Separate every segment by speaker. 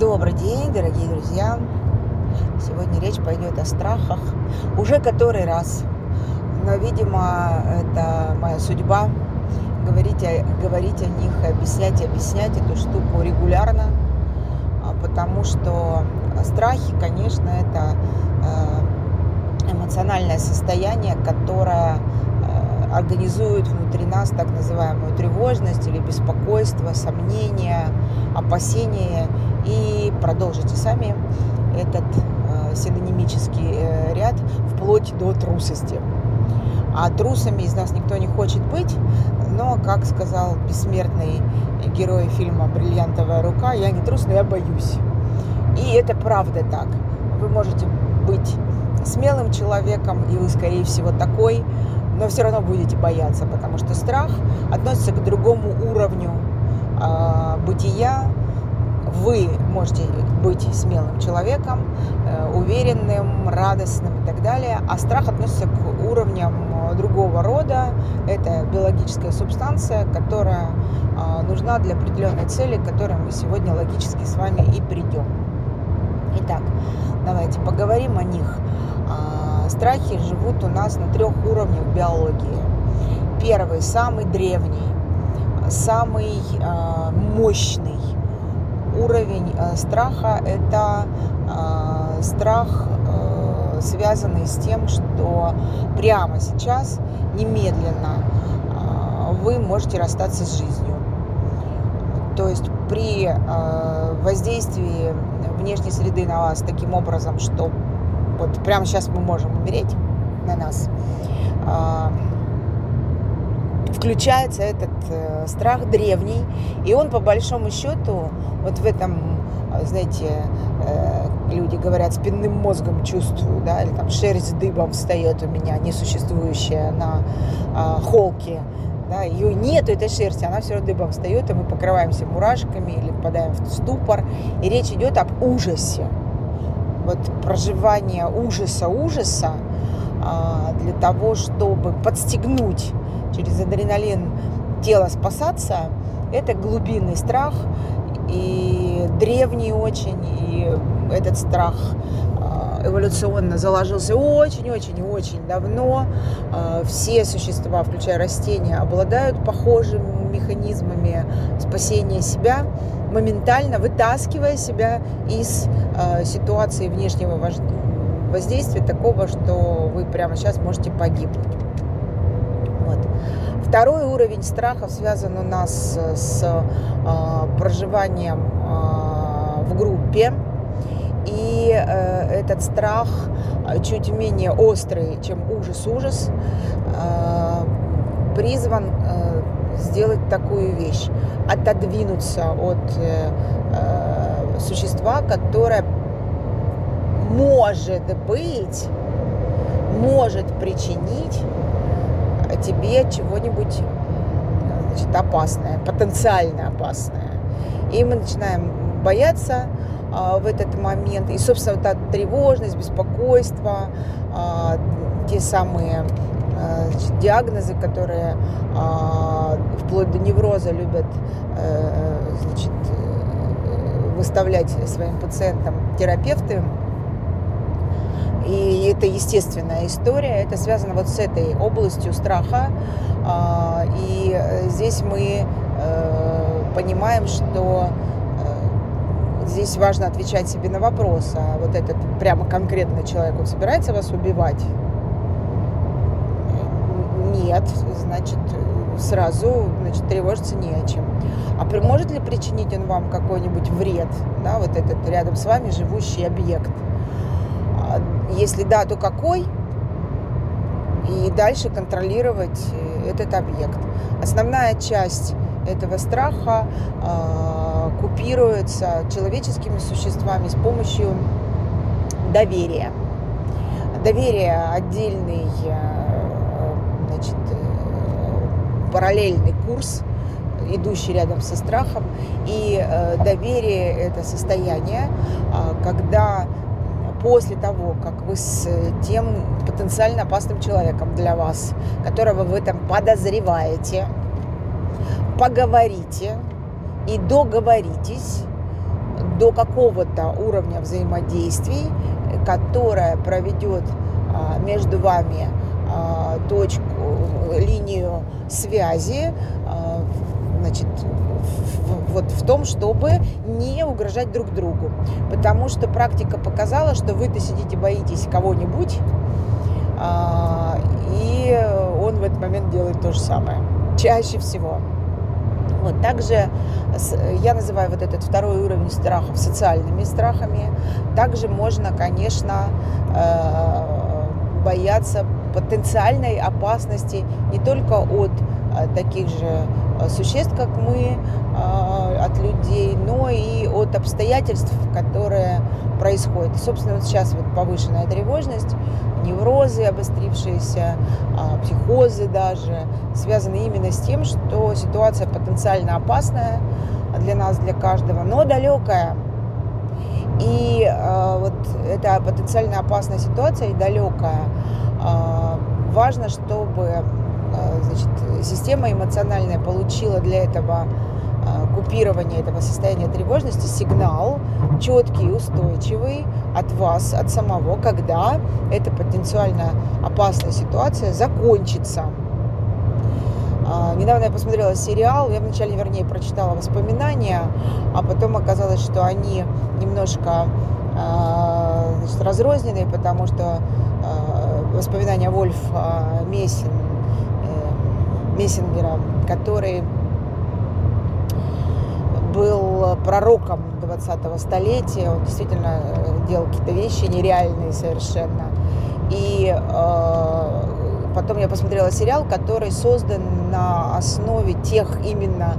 Speaker 1: Добрый день, дорогие друзья! Сегодня речь пойдет о страхах уже который раз. Но, видимо, это моя судьба говорить о, говорить о них, объяснять и объяснять эту штуку регулярно, а, потому что страхи, конечно, это э, эмоциональное состояние, которое организует внутри нас так называемую тревожность или беспокойство, сомнения, опасения и продолжите сами этот э, синонимический э, ряд вплоть до трусости. А трусами из нас никто не хочет быть, но, как сказал бессмертный герой фильма «Бриллиантовая рука», я не трус, но я боюсь. И это правда так. Вы можете быть смелым человеком, и вы, скорее всего, такой, но все равно будете бояться, потому что страх относится к другому уровню э, бытия, вы можете быть смелым человеком, э, уверенным, радостным и так далее, а страх относится к уровням э, другого рода. Это биологическая субстанция, которая э, нужна для определенной цели, к которой мы сегодня логически с вами и придем. Итак, давайте поговорим о них. Страхи живут у нас на трех уровнях биологии. Первый, самый древний, самый мощный уровень э, страха – это э, страх, э, связанный с тем, что прямо сейчас, немедленно, вы можете расстаться с жизнью. То есть при воздействии внешней среды на вас таким образом, что вот прямо сейчас мы можем умереть на нас, включается этот э, страх древний, и он по большому счету вот в этом, знаете, э, люди говорят, спинным мозгом чувствую, да, или там шерсть дыбом встает у меня, несуществующая на э, холке, да, ее нету, этой шерсти, она все равно дыбом встает, и мы покрываемся мурашками или попадаем в ступор, и речь идет об ужасе. Вот проживание ужаса, ужаса э, для того, чтобы подстегнуть через адреналин тело спасаться, это глубинный страх и древний очень, и этот страх а, эволюционно заложился очень-очень-очень давно. А, все существа, включая растения, обладают похожими механизмами спасения себя, моментально вытаскивая себя из а, ситуации внешнего воздействия такого, что вы прямо сейчас можете погибнуть. Второй уровень страхов связан у нас с э, проживанием в группе. И э, этот страх чуть менее острый, чем ужас-ужас, э, призван э, сделать такую вещь. Отодвинуться от э, э, существа, которое может быть, может причинить тебе чего-нибудь значит, опасное, потенциально опасное. И мы начинаем бояться в этот момент. И, собственно, вот эта тревожность, беспокойство, а, те самые а, диагнозы, которые а, вплоть до невроза любят а, значит, э, выставлять своим пациентам терапевты, и это естественная история, это связано вот с этой областью страха. А, и здесь мы э, понимаем, что э, здесь важно отвечать себе на вопрос, а вот этот прямо конкретно человек, он собирается вас убивать? Нет, значит, сразу значит, тревожиться не о чем. А может ли причинить он вам какой-нибудь вред, да, вот этот рядом с вами живущий объект? Если да, то какой? И дальше контролировать э, этот объект. Основная часть этого страха э, купируется человеческими существами с помощью доверия. Доверие отдельный э, значит, э, параллельный курс, идущий рядом со страхом. И э, доверие это состояние, э, когда после того, как вы с тем потенциально опасным человеком для вас, которого вы там подозреваете, поговорите и договоритесь до какого-то уровня взаимодействий, которая проведет а, между вами а, точку, линию связи, а, значит, вот в том, чтобы не угрожать друг другу. Потому что практика показала, что вы-то сидите, боитесь кого-нибудь, и он в этот момент делает то же самое. Чаще всего. Вот, также я называю вот этот второй уровень страхов социальными страхами. Также можно, конечно, э, бояться потенциальной опасности не только от э, таких же э, существ, как мы, от людей, но и от обстоятельств, которые происходят. собственно, вот сейчас вот повышенная тревожность, неврозы обострившиеся, а, психозы даже, связаны именно с тем, что ситуация потенциально опасная для нас, для каждого, но далекая. И э, вот эта потенциально опасная ситуация и далекая. Э, важно, чтобы значит, система эмоциональная получила для этого купирования этого состояния тревожности сигнал четкий, устойчивый от вас, от самого, когда эта потенциально опасная ситуация закончится. А, недавно я посмотрела сериал, я вначале, вернее, прочитала воспоминания, а потом оказалось, что они немножко а, значит, разрозненные, потому что а, воспоминания Вольфа Мессин, э, Мессингера, который был пророком 20-го столетия, он действительно э, делал какие-то вещи нереальные совершенно. И э, потом я посмотрела сериал, который создан на основе тех именно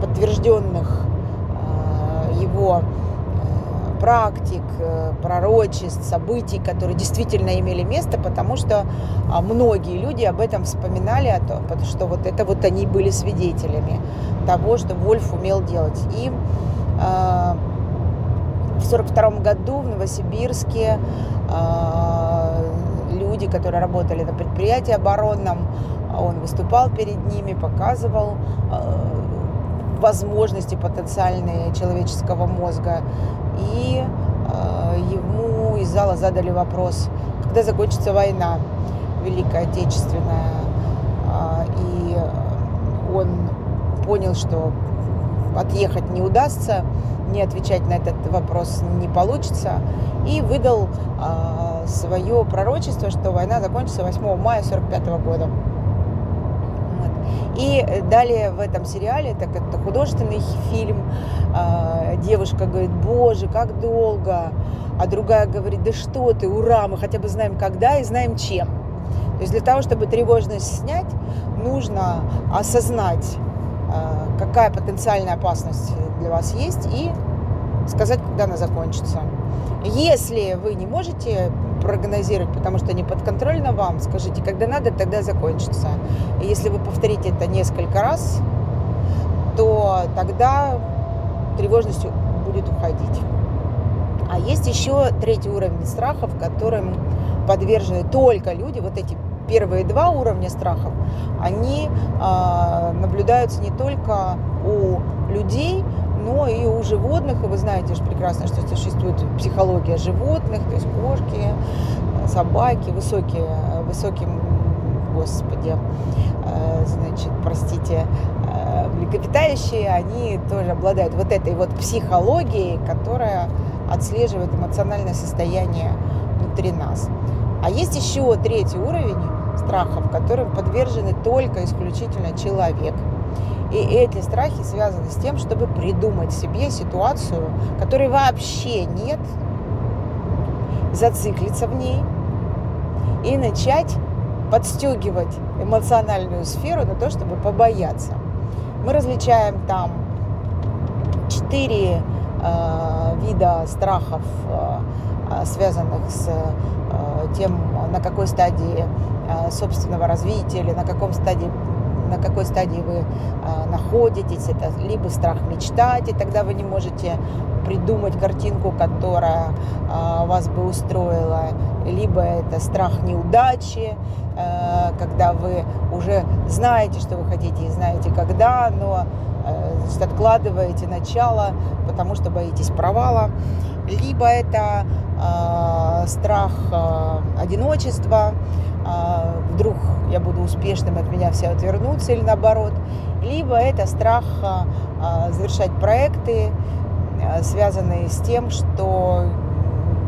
Speaker 1: подтвержденных э, его практик, э, пророчеств, событий, которые действительно имели место, потому что а, многие люди об этом вспоминали, о том, что вот это вот они были свидетелями того, что Вольф умел делать. И э, в сорок втором году в Новосибирске э, люди, которые работали на предприятии оборонном, он выступал перед ними, показывал э, возможности потенциальные человеческого мозга. И э, ему из зала задали вопрос, когда закончится война Великая Отечественная. Э, и он понял, что отъехать не удастся, не отвечать на этот вопрос не получится, и выдал э, свое пророчество, что война закончится 8 мая 1945 года. И далее в этом сериале, так это художественный фильм, а, девушка говорит, боже, как долго, а другая говорит, да что ты, ура, мы хотя бы знаем когда и знаем чем. То есть для того, чтобы тревожность снять, нужно осознать, а, какая потенциальная опасность для вас есть и сказать, когда она закончится. Если вы не можете прогнозировать, потому что не подконтрольно вам, скажите, когда надо, тогда закончится. И если вы повторите это несколько раз, то тогда тревожность будет уходить. А есть еще третий уровень страхов, которым подвержены только люди, вот эти первые два уровня страхов, они э, наблюдаются не только у людей, но и у животных, и вы знаете же прекрасно, что существует психология животных, то есть кошки, собаки, высокие, высоким, господи, э, значит, простите, э, млекопитающие, они тоже обладают вот этой вот психологией, которая отслеживает эмоциональное состояние внутри нас. А есть еще третий уровень страхов, которым подвержены только исключительно человек – и эти страхи связаны с тем, чтобы придумать себе ситуацию, которой вообще нет, зациклиться в ней и начать подстегивать эмоциональную сферу на то, чтобы побояться. Мы различаем там четыре э, вида страхов, э, связанных с э, тем, на какой стадии э, собственного развития или на каком стадии на какой стадии вы а, находитесь. Это либо страх мечтать, и тогда вы не можете придумать картинку, которая э, вас бы устроила, либо это страх неудачи, э, когда вы уже знаете, что вы хотите и знаете когда, но э, значит, откладываете начало, потому что боитесь провала, либо это э, страх э, одиночества, вдруг я буду успешным, от меня все отвернутся, или наоборот, либо это страх завершать проекты, связанные с тем, что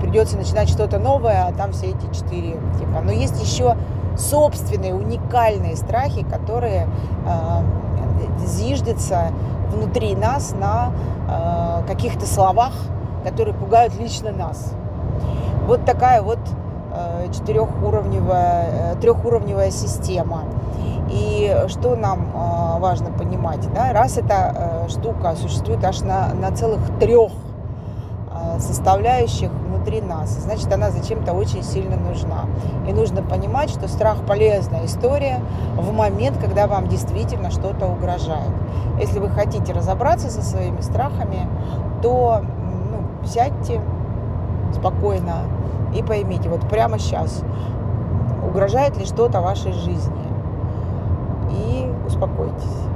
Speaker 1: придется начинать что-то новое, а там все эти четыре типа. Но есть еще собственные уникальные страхи, которые э, зиждятся внутри нас на э, каких-то словах, которые пугают лично нас. Вот такая вот э, четырехуровневая, э, трехуровневая система. И что нам э, важно понимать, да, раз эта э, штука существует аж на, на целых трех э, составляющих внутри нас, значит, она зачем-то очень сильно нужна. И нужно понимать, что страх полезная история в момент, когда вам действительно что-то угрожает. Если вы хотите разобраться со своими страхами, то ну, сядьте спокойно и поймите, вот прямо сейчас, угрожает ли что-то вашей жизни. И успокойтесь.